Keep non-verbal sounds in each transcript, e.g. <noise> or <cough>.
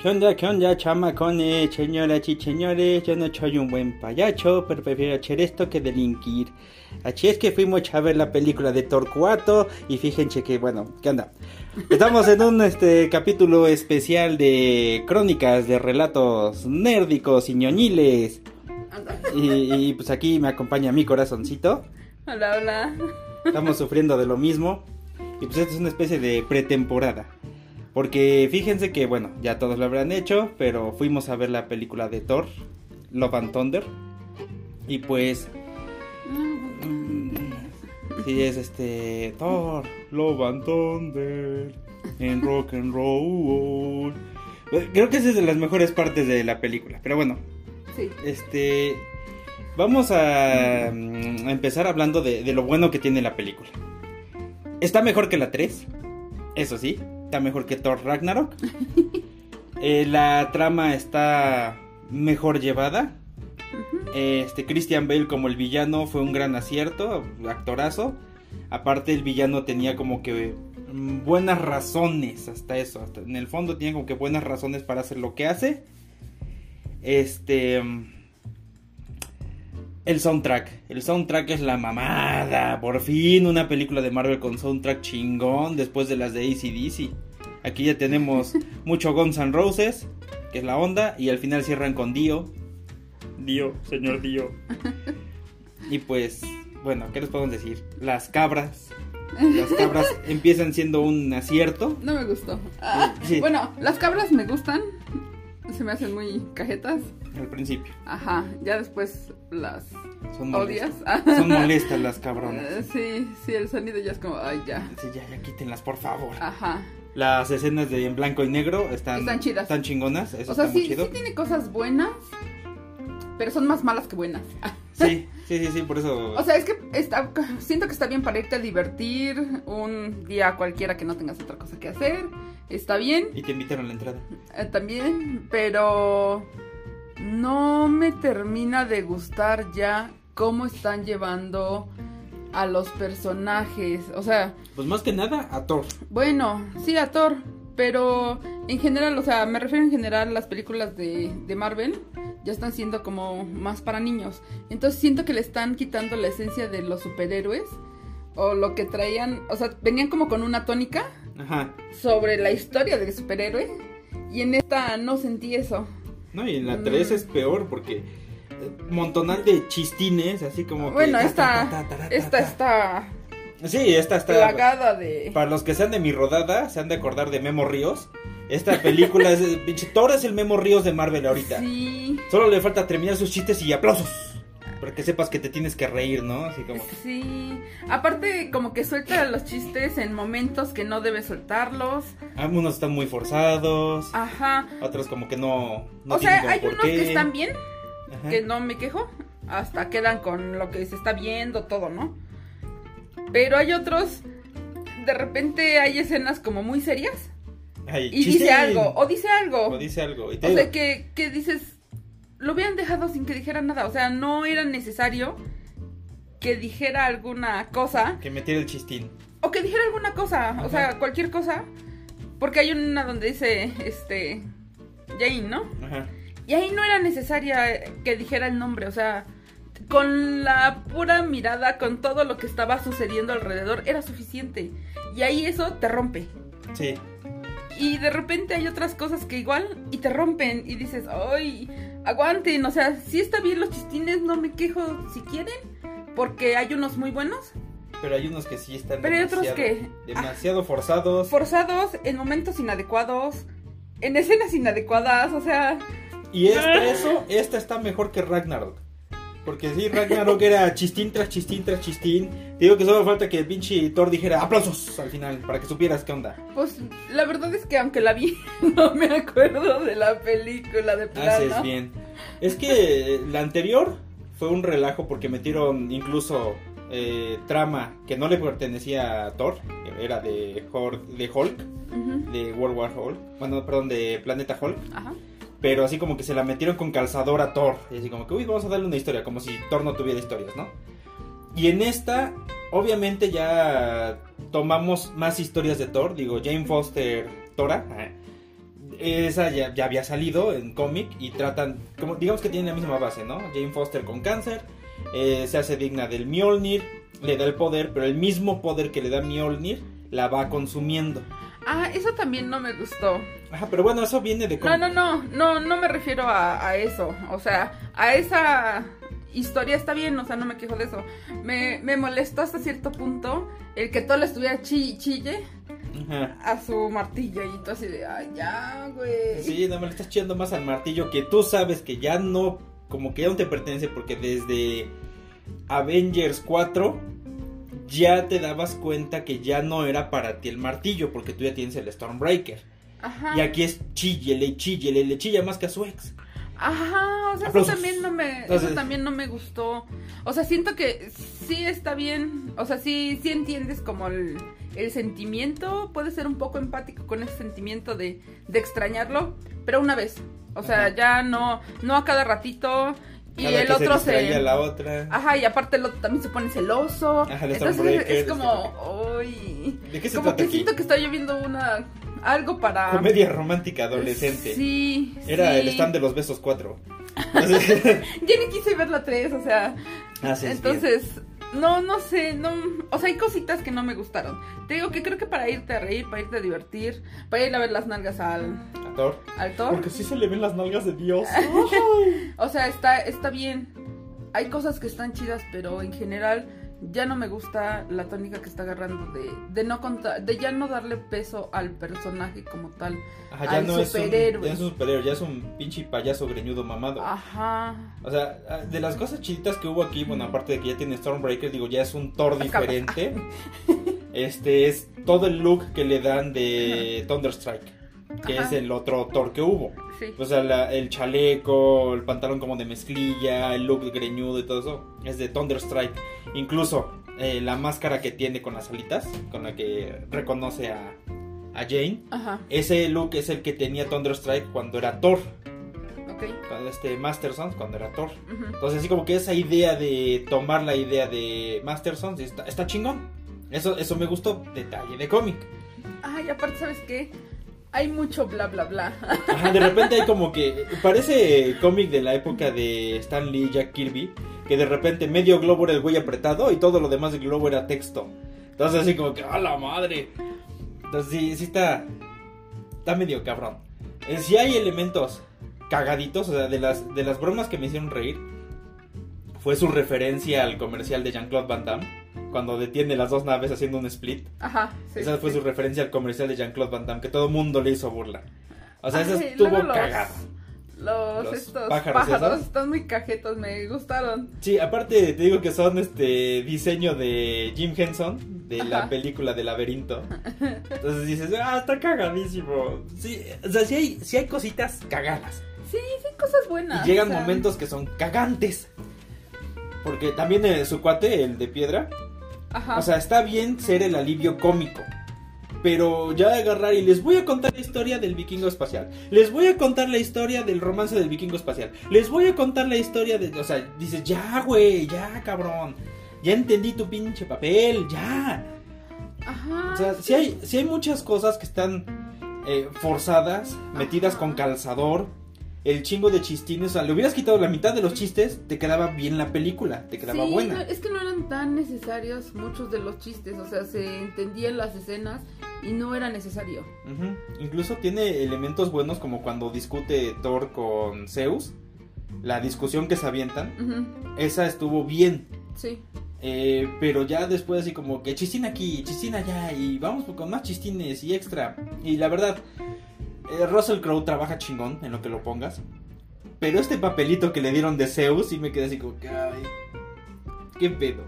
¿Qué onda, qué onda, chamacones, señoras y señores? Yo no soy un buen payacho, pero prefiero hacer esto que delinquir. Así es que fuimos a ver la película de Torcuato y fíjense que, bueno, ¿qué onda? Estamos en un este capítulo especial de crónicas de relatos nérdicos y ñoñiles. Y, y, pues aquí me acompaña mi corazoncito. Hola, hola. Estamos sufriendo de lo mismo. Y pues esta es una especie de pretemporada. Porque fíjense que, bueno, ya todos lo habrán hecho, pero fuimos a ver la película de Thor, Love and Thunder. Y pues... mm, Sí, es este... Thor, Love and Thunder, en rock and roll. Creo que esa es de las mejores partes de la película. Pero bueno, Sí. este... Vamos a, mm, a empezar hablando de, de lo bueno que tiene la película. Está mejor que la 3, eso sí. Está mejor que Thor Ragnarok. <laughs> Eh, la trama está mejor llevada. Este Christian Bale como el villano fue un gran acierto, actorazo. Aparte el villano tenía como que mm, buenas razones hasta eso. hasta- en el fondo tiene como que buenas razones para hacer lo que hace. Este mm, el soundtrack. El soundtrack es la mamada. Por fin una película de Marvel con soundtrack chingón después de las de ACDC. Aquí ya tenemos <laughs> mucho Guns N' Roses, que es la onda, y al final cierran con Dio. Dio, señor Dio. <laughs> Y pues, bueno, ¿qué les podemos decir? Las cabras. Las cabras <laughs> empiezan siendo un acierto. No me gustó. Ah, Sí. Bueno, las cabras me gustan. Se me hacen muy cajetas. Al principio. Ajá. Ya después las Son odias. Son molestas las cabronas. <laughs> Sí, sí, el sonido ya es como, ay, ya. Sí, ya, ya quítenlas, por favor. Ajá. Las escenas de en blanco y negro están, Están chidas. Están chingonas, eso O sea, está muy sí, chido. sí tiene cosas buenas, pero son más malas que buenas. Sí, <laughs> sí, sí, sí, por eso. O sea, es que está, siento que está bien para irte a divertir un día cualquiera que no tengas otra cosa que hacer. Está bien. Y te invitaron a la entrada. Eh, también, pero no me termina de gustar ya cómo están llevando a los personajes. O sea, Pues más que nada a Thor. bueno, sí, a Thor, pero en general, o sea, me refiero en general a las películas de, de Marvel. Ya están siendo como más para niños. Entonces siento que le están quitando la esencia de los superhéroes. O lo que traían, o sea, venían como con una tónica Ajá. sobre la historia del superhéroe. Y en esta no sentí eso. No, y en la Mm. 3 es peor porque. eh, Montonal de chistines, así como que. Bueno, ta, esta, ta, ta, ta, ta, esta ta. está Sí, esta está. plagada de... Para los que sean de mi rodada, se han de acordar de Memo Ríos. Esta película es. <laughs> pinche Thor es el Memo Ríos de Marvel ahorita. Sí, Solo le falta terminar sus chistes y aplausos. Para que sepas que te tienes que reír, ¿no? Así como. sí. Aparte, como que suelta los chistes en momentos que no debe soltarlos. Algunos están muy forzados. Ajá. Otros como que no. no o sea, hay unos qué. que están bien, Ajá. que no me quejo. Hasta quedan con lo que se está viendo, todo, ¿no? Pero hay otros, de repente hay escenas como muy serias. Ay, Y dice algo, o dice algo. O dice algo. Y te O digo, sea, que, que dices, lo hubieran dejado sin que dijera nada. O sea, no era necesario que dijera alguna cosa. que metiera el chistín. O que dijera alguna cosa. Ajá. O sea, cualquier cosa. Porque hay una donde dice, este, Jane, ¿no? Ajá. Y ahí no era necesaria que dijera el nombre. O sea, con la pura mirada, con todo lo que estaba sucediendo alrededor, era suficiente. Y ahí eso te rompe. Sí. Y de repente hay otras cosas que igual y te rompen y dices, ay, aguanten, o sea, si está bien los chistines, no me quejo si quieren, porque hay unos muy buenos, Pero hay unos que sí están Pero hay otros demasiado, que- demasiado forzados. forzados en momentos inadecuados, en escenas inadecuadas, o sea, Y esta, eso, esta está mejor que Ragnarok. Porque sí, Ragnarok era chistín tras chistín tras chistín. Te digo que solo falta que el pinche Thor dijera aplausos al final, para que supieras qué onda. pues la verdad es que aunque la vi, <laughs> no me acuerdo de la película de plano. Haces bien. Es que la anterior fue un relajo porque metieron incluso eh, trama que no le pertenecía a Thor, era de, Hor- de Hulk, de World War Hulk, bueno, perdón, de Planeta Hulk. Ajá. Pero así como que se la metieron con calzador a Thor. Y así como que, uy, vamos a darle una historia, como si Thor no tuviera historias, ¿no? Y en esta, obviamente ya tomamos más historias de Thor. Digo, Jane Foster, Tora, eh, esa ya, ya había salido en cómic y tratan, como digamos que tienen la misma base, ¿no? Jane Foster con cáncer, eh, se hace digna del Mjolnir, le da el poder, pero el mismo poder que le da Mjolnir la va consumiendo. Ah, eso también no me gustó. Ajá, pero bueno, eso viene de... No, no, no, no, no me refiero a, a eso. O sea, a esa historia está bien, o sea, no me quejo de eso. Me, me molestó hasta cierto punto el que todo le estuviera y chille Ajá. a su martillo y tú así de, ay, ya, güey. Sí, no me le estás echando más al martillo que tú sabes que ya no, como que ya no te pertenece porque desde Avengers 4 ya te dabas cuenta que ya no era para ti el martillo porque tú ya tienes el Stormbreaker. Ajá. Y aquí es chillele, chillele, le chilla más que a su ex. Ajá, o sea, eso también no me, eso también no me gustó. O sea, siento que sí está bien, o sea, sí, sí entiendes como el, el sentimiento, puedes ser un poco empático con ese sentimiento de, de extrañarlo, pero una vez. O sea, Ajá. ya no, no a cada ratito. Y Cada el otro se se. distraía la otra. Ajá, y aparte el otro también se pone celoso. Ajá, Entonces es este como, uy. ¿De qué se Como trata que aquí? siento que estoy yo viendo una. Algo para. Comedia romántica adolescente. Sí. Era sí. el stand de los besos 4. <laughs> Ya ni quise ver la 3, o sea. Entonces, no, no sé, no, o sea, hay cositas que no me gustaron. Te digo que creo que para irte a reír, para irte a divertir, para ir a ver las nalgas al, Actor. al Thor, Porque sí se le ven las nalgas de Dios. <laughs> o sea, está, está bien. Hay cosas que están chidas, pero en general ya no me gusta la tónica que está agarrando de, de no contar, de ya no darle peso al personaje como tal. Ajá, ya Al no es un, superhéroe. ya es un superhéroe, ya es un pinche payaso greñudo mamado. Ajá. O sea, ah, de las cosas chiditas que hubo aquí, bueno, aparte de que ya tiene Stormbreaker, digo, ya es un Thor diferente. <laughs> Este es todo el look que le dan de Thunderstrike, que Ajá. es el otro Thor que hubo. Sí. O sea, la- el chaleco, el pantalón como de mezclilla, el look greñudo y todo eso, es de Thunderstrike. Incluso eh, la máscara que tiene con las alitas, con la que reconoce a, a Jane. Ajá. Ese look es el que tenía Thunderstrike cuando era Thor. Ok. Cuando este Masterson, cuando era Thor. Ujú. Entonces, así como que esa idea de tomar la idea de Masterson está, está chingón. Eso, eso me gustó. Detalle de cómic. Ay, aparte, ¿sabes qué? Hay mucho bla bla bla. De repente hay como que. Parece cómic de la época de Stan Lee y Jack Kirby. Que de repente medio globo era el güey apretado y todo lo demás del globo era texto. Entonces, así como que. ¡A la madre! Entonces, sí, está. Está medio cabrón. Eh, sí hay elementos cagaditos. O sea, de las, de las bromas que me hicieron reír. Fue su referencia al comercial de Jean-Claude Van Damme. Cuando detiene las dos naves haciendo un split. Ajá. sí, Esa fue sí. su referencia al comercial de Jean-Claude Van Damme. Que todo mundo le hizo burla. O sea, Ay, estuvo luego los- cagado. Los, Los estos pájaros están muy cajetos, me gustaron. Sí, aparte te digo que son este diseño de Jim Henson de la película de Laberinto. Entonces dices, ah, está cagadísimo. Sí, o sea, sí hay, sí hay cositas cagadas. Sí, sí, cosas buenas. Y llegan o sea, momentos que son cagantes. Porque también eh, su cuate, el de piedra, Ajá. o sea, está bien ser el alivio cómico. Pero ya de agarrar y les voy a contar la historia del vikingo espacial. Les voy a contar la historia del romance del vikingo espacial. Les voy a contar la historia de... O sea, dices, ya, güey, ya, cabrón. Ya entendí tu pinche papel, ya. Ajá. O sea, sí hay, sí hay muchas cosas que están eh, forzadas, metidas Ajá. con calzador. El chingo de chistines. O sea, le hubieras quitado la mitad de los chistes, te quedaba bien la película, te quedaba Sí, buena. no, es que no eran tan necesarios muchos de los chistes, o sea, se entendían las escenas y no era necesario. Incluso tiene elementos buenos como cuando discute Thor con Zeus. La discusión que se avientan. Esa estuvo bien. Sí. Eh, pero ya después así como que chistín aquí, chistín allá. Y vamos con más chistines y extra. Y la verdad, eh, Russell Crowe trabaja chingón en lo que lo pongas. Pero este papelito que le dieron de Zeus sí me quedé así como que... Ay, ¿Qué pedo?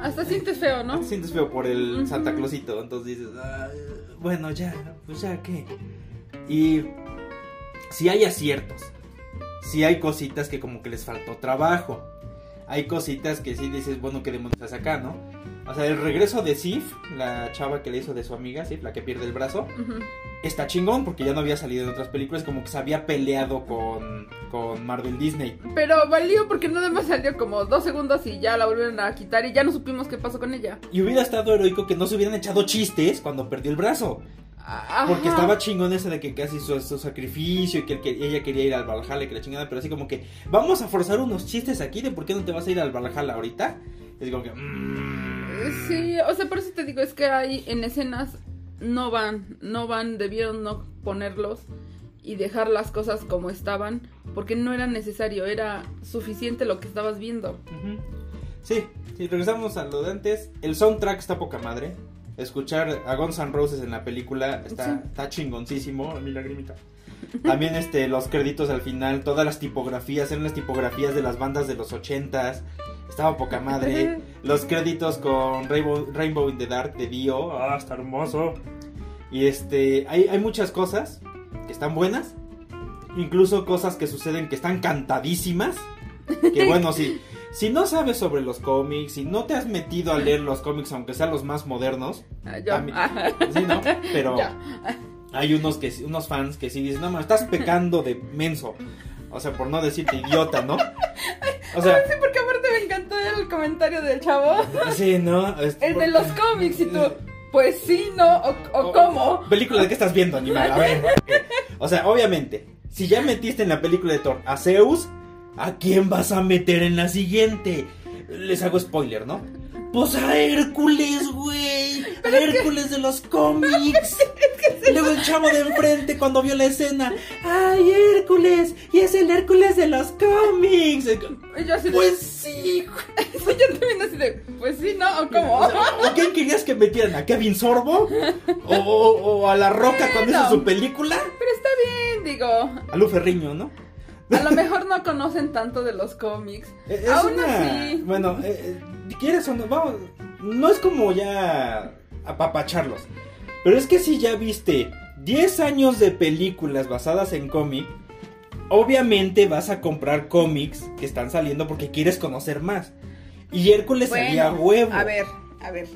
Hasta sientes feo, ¿no? Te sientes feo por el. Santa Clausito, entonces dices, "Ay, bueno, ya, pues ya, ¿qué? Y si hay aciertos, si hay cositas que como que les faltó trabajo, hay cositas que sí dices, bueno, ¿qué demonios acá, no? O sea, el regreso de Sif, la chava que le hizo de su amiga, Sif, la que pierde el brazo, está chingón porque ya no había salido en otras películas, como que se había peleado con, con Marvel Disney. Pero valió porque nada más salió como dos segundos y ya la volvieron a quitar y ya no supimos qué pasó con ella. Y hubiera estado heroico que no se hubieran echado chistes cuando perdió el brazo. Ajá. Porque estaba chingón ese de que casi su, su sacrificio y que, que ella quería ir al Valhalla y que la chingada, pero así como que vamos a forzar unos chistes aquí de por qué no te vas a ir al Valhalla ahorita. Es como que... mm. Sí, o sea, por eso te digo, es que hay en escenas no van, no van, debieron no ponerlos y dejar las cosas como estaban, porque no era necesario, era suficiente lo que estabas viendo. Sí, si regresamos a lo de antes, el soundtrack está poca madre. Escuchar a Guns N' Roses en la película está, Sí. está chingoncísimo, mi lagrimita. <laughs> También este, los créditos al final, todas las tipografías, eran las tipografías de las bandas de los ochentas. Estaba poca madre. <laughs> Los créditos con Rainbow, Rainbow in the Dark de Dio. Ah, está hermoso. Y este, hay, hay muchas cosas que están buenas. Incluso cosas que suceden que están cantadísimas. Que <laughs> bueno, sí. Si no sabes sobre los cómics, si no te has metido a leer los cómics, aunque sean los más modernos, Ah, yo- También- sí, ¿no? Pero <laughs> Ya. hay unos que unos fans que sí dicen, no, man, estás pecando de menso. O sea, por no decirte idiota, ¿no? O sea, Sí, porque aparte me encantó el comentario del chavo. <laughs> sí, ¿no? Es- El de los cómics y tú, pues sí, no, o, o cómo. Película de qué estás viendo, animal. A ver. O sea, obviamente, si ya metiste en la película de Thor a Zeus, ¿a quién vas a meter en la siguiente? Les hago spoiler, ¿no? Pues a Hércules, güey. A Hércules de los cómics. <laughs> Y luego el chavo de enfrente cuando vio la escena. ¡Ay, Hércules! Y es el Hércules de los cómics. Pues sí. <laughs> yo también así de, pues sí, no, o cómo. ¿O quién querías que metieran? ¿A Kevin Sorbo? ¿O, o- o a La Roca cuando hizo su película? Pero está bien, digo. A Lu Ferriño, ¿no? A lo mejor no conocen tanto de los cómics. <laughs> Es Aún una- así. Bueno, eh, eh, ¿quieres o no? Vamos, no es como ya apapacharlos. Pero es que si ya viste 10 años de películas basadas en cómic, obviamente vas a comprar cómics que están saliendo porque quieres conocer más. Y Hércules salía Bueno, huevo. A ver, a ver,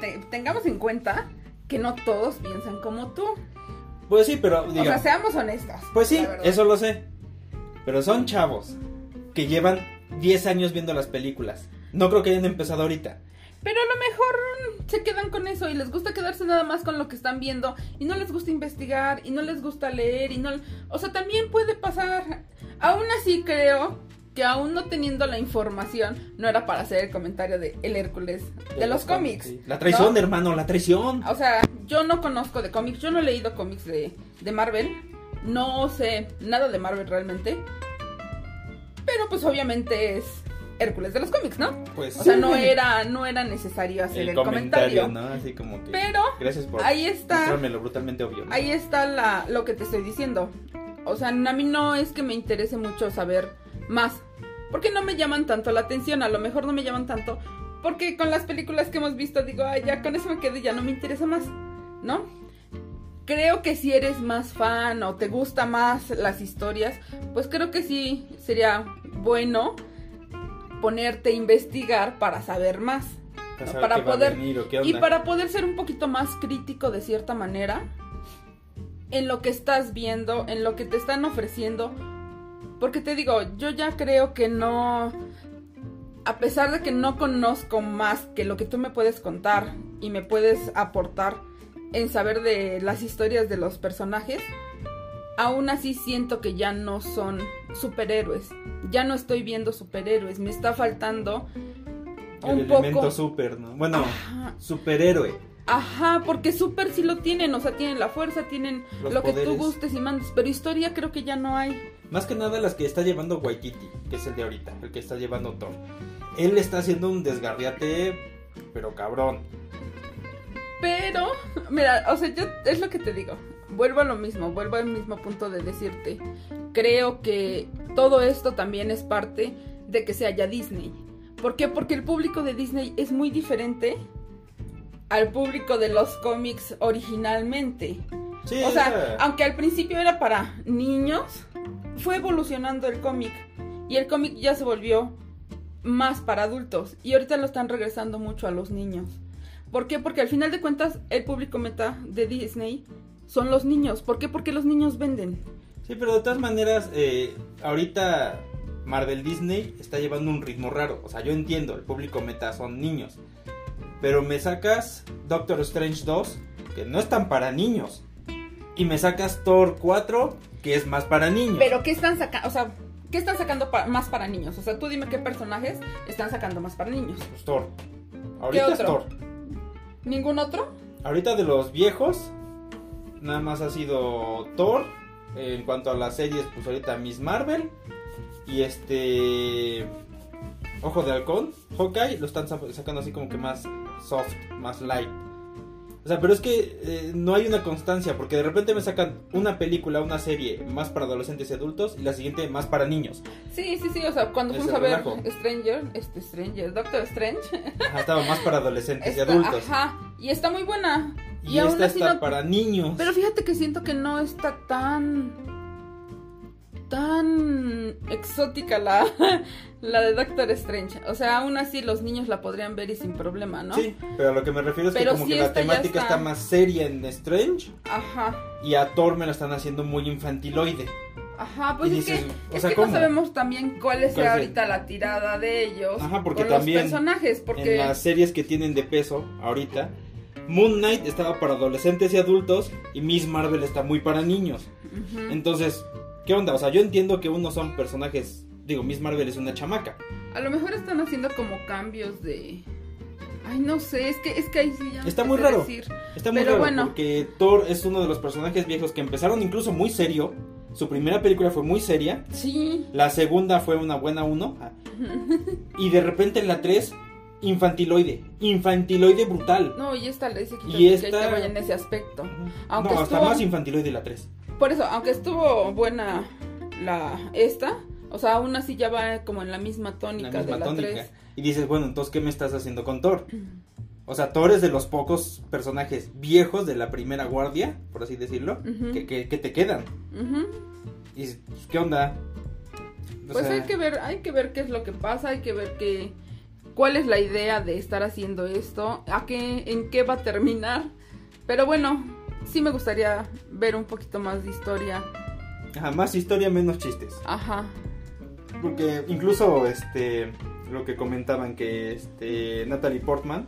te- tengamos en cuenta que no todos piensan como tú. Pues sí, pero O diga, sea, seamos honestas. pues sí, eso lo sé. Pero son chavos que llevan 10 años viendo las películas. No creo que hayan empezado ahorita. Pero a lo mejor se quedan con eso y les gusta quedarse nada más con lo que están viendo y no les gusta investigar y no les gusta leer y no... O sea, también puede pasar. Aún así creo que aún no teniendo la información, no era para hacer el comentario de el Hércules de, los cómics. La traición, ¿no? hermano, la traición. O sea, yo no conozco de cómics, yo no he leído cómics de, de Marvel, no sé nada de Marvel realmente, pero pues obviamente es Hércules de los cómics, ¿no? Pues O sea, sí. no era, no era necesario hacer el, comentario. ¿no? Así como que. Pero Gracias por ahí está. brutalmente obvio. ¿no? Ahí está la, lo que te estoy diciendo. O sea, a mí no es que me interese mucho saber más. Porque no me llaman tanto la atención. A lo mejor no me llaman tanto. Porque con las películas que hemos visto digo, ay, ya con eso me quedo y ya no me interesa más. ¿No? Creo que si eres más fan o te gusta más las historias, pues creo que sí sería bueno ponerte a investigar para saber más. Para saber poder- venir Y para poder ser un poquito más crítico de cierta manera en lo que estás viendo, en lo que te están ofreciendo. Porque te digo, yo ya creo que no, a pesar de que no conozco más que lo que tú me puedes contar y me puedes aportar en saber de las historias de los personajes, aún así siento que ya no son superhéroes. Ya no estoy viendo superhéroes, me está faltando El un elemento poco... super, ¿no? Bueno, Ajá. superhéroe. Ajá, porque super sí lo tienen, o sea, tienen la fuerza, tienen Los lo que tú gustes y mandes, pero historia creo que ya no hay. Más que nada las que está llevando Waititi, que es el de ahorita, el que está llevando Thor. Él está haciendo un desgarriate, pero cabrón. Pero, mira, o sea, yo es lo que te digo. Vuelvo a lo mismo, vuelvo al mismo punto de decirte. Creo que todo esto también es parte de que se haya Disney. ¿Por qué? Porque el público de Disney es muy diferente al público de los cómics originalmente. Sí, O sea, aunque al principio era para niños, fue evolucionando el cómic. Y el cómic ya se volvió más para adultos. Y ahorita lo están regresando mucho a los niños. ¿Por qué? Porque al final de cuentas, el público meta de Disney son los niños. ¿Por qué? Porque los niños venden. Sí, pero de todas maneras, eh, ahorita Marvel Disney está llevando un ritmo raro. O sea, yo entiendo, el público meta son niños. Pero me sacas Doctor Strange 2, que no es tan para niños. Y me sacas Thor 4, que es más para niños. Pero ¿qué están sacando? O sea, ¿qué están sacando pa- más para niños? O sea, tú dime qué personajes están sacando más para niños. Pues Thor. Ahorita es otro? Thor. ¿Ningún otro? Ahorita de los viejos, nada más ha sido Thor. En cuanto a las series, pues ahorita Miss Marvel. Y este. Ojo de Halcón, Hawkeye, lo están sa- sacando así como que más soft, más light. O sea, pero es que eh, no hay una constancia, porque de repente me sacan una película, una serie más para adolescentes y adultos, y la siguiente más para niños. Sí, sí, sí. O sea, cuando fuimos a ver relajo. Stranger, este Stranger, Doctor Strange. Ajá, estaba más para adolescentes y adultos. Ajá. Y está muy buena. Y, aún esta así está no- para niños. Pero fíjate que siento que no está tan. tan exótica la, <laughs> la de Doctor Strange. O sea, aún así los niños la podrían ver y sin problema, ¿no? Sí, pero a lo que me refiero es Pero que como sí, que la temática está- está... más seria en Strange Ajá. y a Thor me la están haciendo muy infantiloide. Ajá, pues es que, o es sea, que ¿cómo? no sabemos también cuál es ¿Cuál es ahorita la tirada de ellos Ajá, porque con también los personajes, porque En las series que tienen de peso ahorita, Moon Knight estaba para adolescentes y adultos y Miss Marvel está muy para niños. Entonces, ¿qué onda? O sea, yo entiendo que unos son personajes, digo, Miss Marvel es una chamaca. a lo mejor están haciendo como cambios de Ay, no sé, es que es que ahí sí ya Está muy raro. decir. Está muy Pero raro bueno. porque Thor es uno de los personajes viejos que empezaron incluso muy serio. Su primera película fue muy seria. Sí. La segunda fue una buena uno. Y de repente en la 3, infantiloide. Infantiloide brutal. No, y esta le dice que, Y esta- que vaya en ese aspecto. Aunque no, hasta estuvo- más infantiloide la 3. Por eso, aunque estuvo buena la esta, o sea, aún así ya va como en la misma tónica La misma de la tónica. 3. Y dices, bueno, entonces, ¿qué me estás haciendo con Thor? O sea, Thor es de los pocos personajes viejos de la primera guardia, por así decirlo, que, que- que te quedan. Y pues, ¿qué onda? O Pues sea, hay que ver, hay que ver qué es lo que pasa, hay que ver qué cuál es la idea de estar haciendo esto, a qué en qué va a terminar. Pero bueno, sí me gustaría ver un poquito más de historia. ajá, más historia, menos chistes. Ajá. Porque incluso este lo que comentaban que este Natalie Portman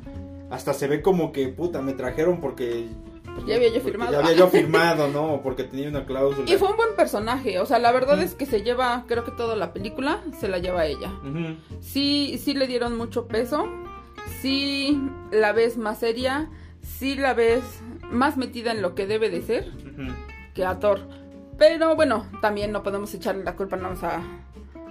hasta se ve como que puta me trajeron porque Ya había yo firmado. Ya había yo firmado, ¿no? Porque tenía una cláusula. Y fue un buen personaje, o sea, la verdad Mm. es que se lleva, creo que toda la película se la lleva ella. Ujú. Sí, sí le dieron mucho peso, sí la ves más seria, sí la ves más metida en lo que debe de ser que a Thor. Pero bueno, también no podemos echarle la culpa nada más a,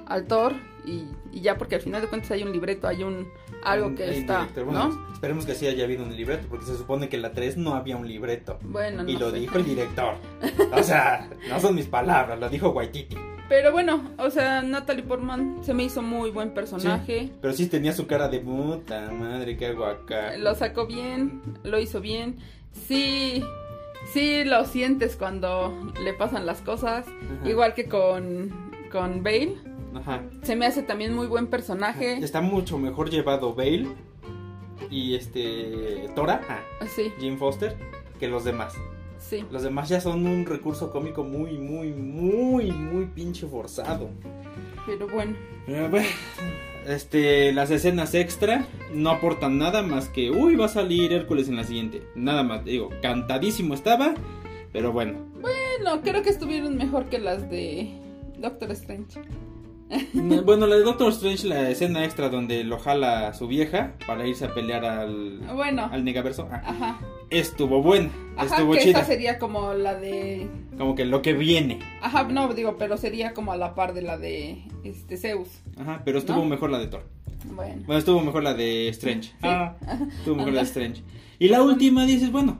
al Thor y, y ya porque al final de cuentas hay un libreto, hay un algo que Hay está. Bueno, ¿no? Esperemos que sí haya habido un libreto, porque se supone que en la 3 no había un libreto. Bueno, no Y lo sé. dijo el director. <laughs> O sea, no son mis palabras, lo dijo Waititi. Pero bueno, o sea, Natalie Portman se me hizo muy buen personaje. Pero sí tenía su cara de puta madre, ¿qué hago acá? Lo sacó bien, lo hizo bien. Sí, sí lo sientes cuando le pasan las cosas. Ajá. Igual que con, con Bale. Ajá. Se me hace también muy buen personaje. Está mucho mejor llevado Bale y este Tora, ah, Sí, Jim Foster, que los demás. sí. Los demás ya son un recurso cómico muy, muy, muy, muy pinche forzado. Pero bueno. Eh, bueno, Este, las escenas extra no aportan nada más que, uy, va a salir Hércules en la siguiente. Nada más, digo, cantadísimo estaba, pero bueno. Bueno, creo que estuvieron mejor que las de Doctor Strange. <laughs> Bueno, la de Doctor Strange, la escena extra donde lo jala su vieja para irse a pelear al, Bueno. al negaverso, ah, Ajá. estuvo buena, Ajá, estuvo que chida. esta sería como la de... Como que lo que viene. Ajá, no, digo, pero sería como a la par de la de este Zeus. Ajá, pero estuvo ¿No? mejor la de Thor. Bueno. Bueno, estuvo mejor la de Strange. Ah, estuvo mejor la de. Strange. Y la última dices, bueno,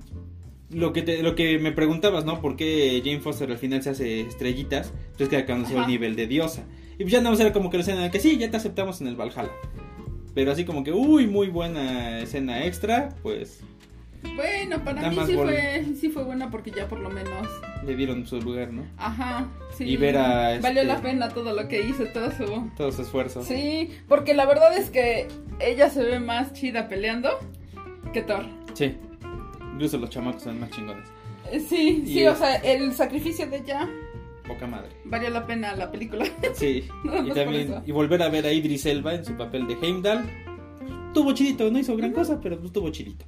lo que te, lo que me preguntabas, ¿no? ¿Por qué Jane Foster al final se hace estrellitas? Pues que alcanzó Ajá. el nivel de diosa. Y pues ya nada más era como que la escena de que sí, ya te aceptamos en el Valhalla. Pero así como que, uy, muy buena escena extra, pues Bueno, para mí sí fue, sí fue buena porque ya por lo menos... le dieron su lugar, ¿no? Ajá, sí. Y ver a, Valió este- la pena todo lo que hizo, todo su... Todo su esfuerzo. Sí, porque la verdad es que ella se ve más chida peleando que Thor. Sí. Incluso los chamacos son más chingones. Sí, Y sí, es- o sea, el sacrificio de ella Poca madre. valió la pena la película. Sí. <laughs> Y también y volver a ver a Idris Elba en su papel de Heimdall. Tuvo chidito, no hizo gran cosa, pero pues tuvo chidito.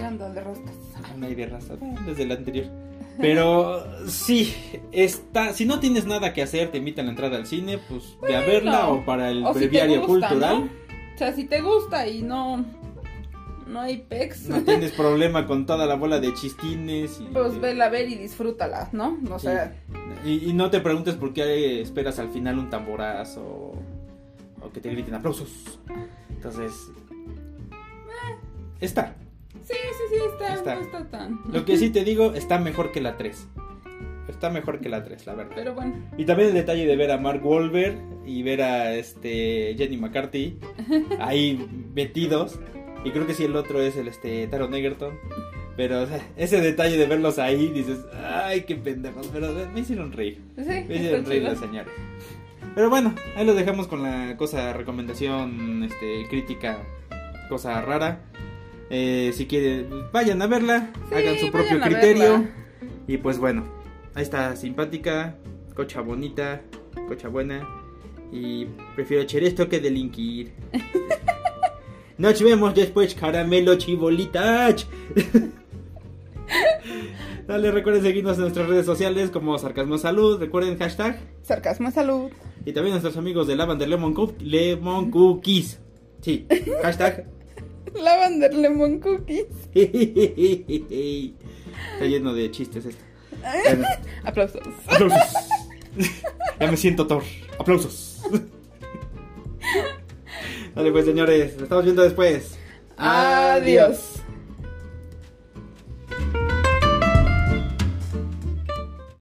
Ándale, roscas. Nadie de eh, desde el anterior. Pero sí, está, si no tienes nada que hacer, te invitan a la entrada al cine, pues ve a verla o para el o si breviario gusta, cultural. ¿no? O sea, si te gusta y no, no hay pex, No tienes problema con toda la bola de chistines. Y, pues vela a ver y disfrútala, ¿no? O Sí. sea, y, y no te preguntes por qué esperas al final un tamborazo o que te griten aplausos. Entonces, eh, está. sí, sí, sí, está, Está. no está tan. Lo que sí te digo, está mejor que la 3. Está mejor que la 3, la verdad. Pero bueno, Y también el detalle de ver a Mark Wahlberg y ver a este Jenny McCarthy ahí metidos. Y creo que sí el otro es el este Taron Egerton. Pero o sea, ese detalle de verlos ahí dices, ay, qué pendejos. Pero me hicieron reír. sí, Me hicieron reír los señores. Pero bueno, ahí lo dejamos con la cosa, recomendación, este, crítica, cosa rara. Eh, si quieren, vayan a verla, Sí, hagan su propio criterio. verla. Y pues bueno, ahí está simpática, cocha bonita, cocha buena. Y prefiero echar esto que delinquir. <laughs> Nos vemos después, caramelo chibolitas. <laughs> Dale, recuerden seguirnos en nuestras redes sociales como Sarcasmo Salud. Recuerden hashtag. Sarcasmo salud. Y también nuestros amigos de Lavender Lemon, Cook- Lemon Cookies. Sí, hashtag. <laughs> Lavender lemon cookies. Está lleno de chistes esto. <laughs> Bueno, Aplausos. aplausos. Ya me siento Thor. Aplausos. Dale pues señores, nos estamos viendo después. Adiós.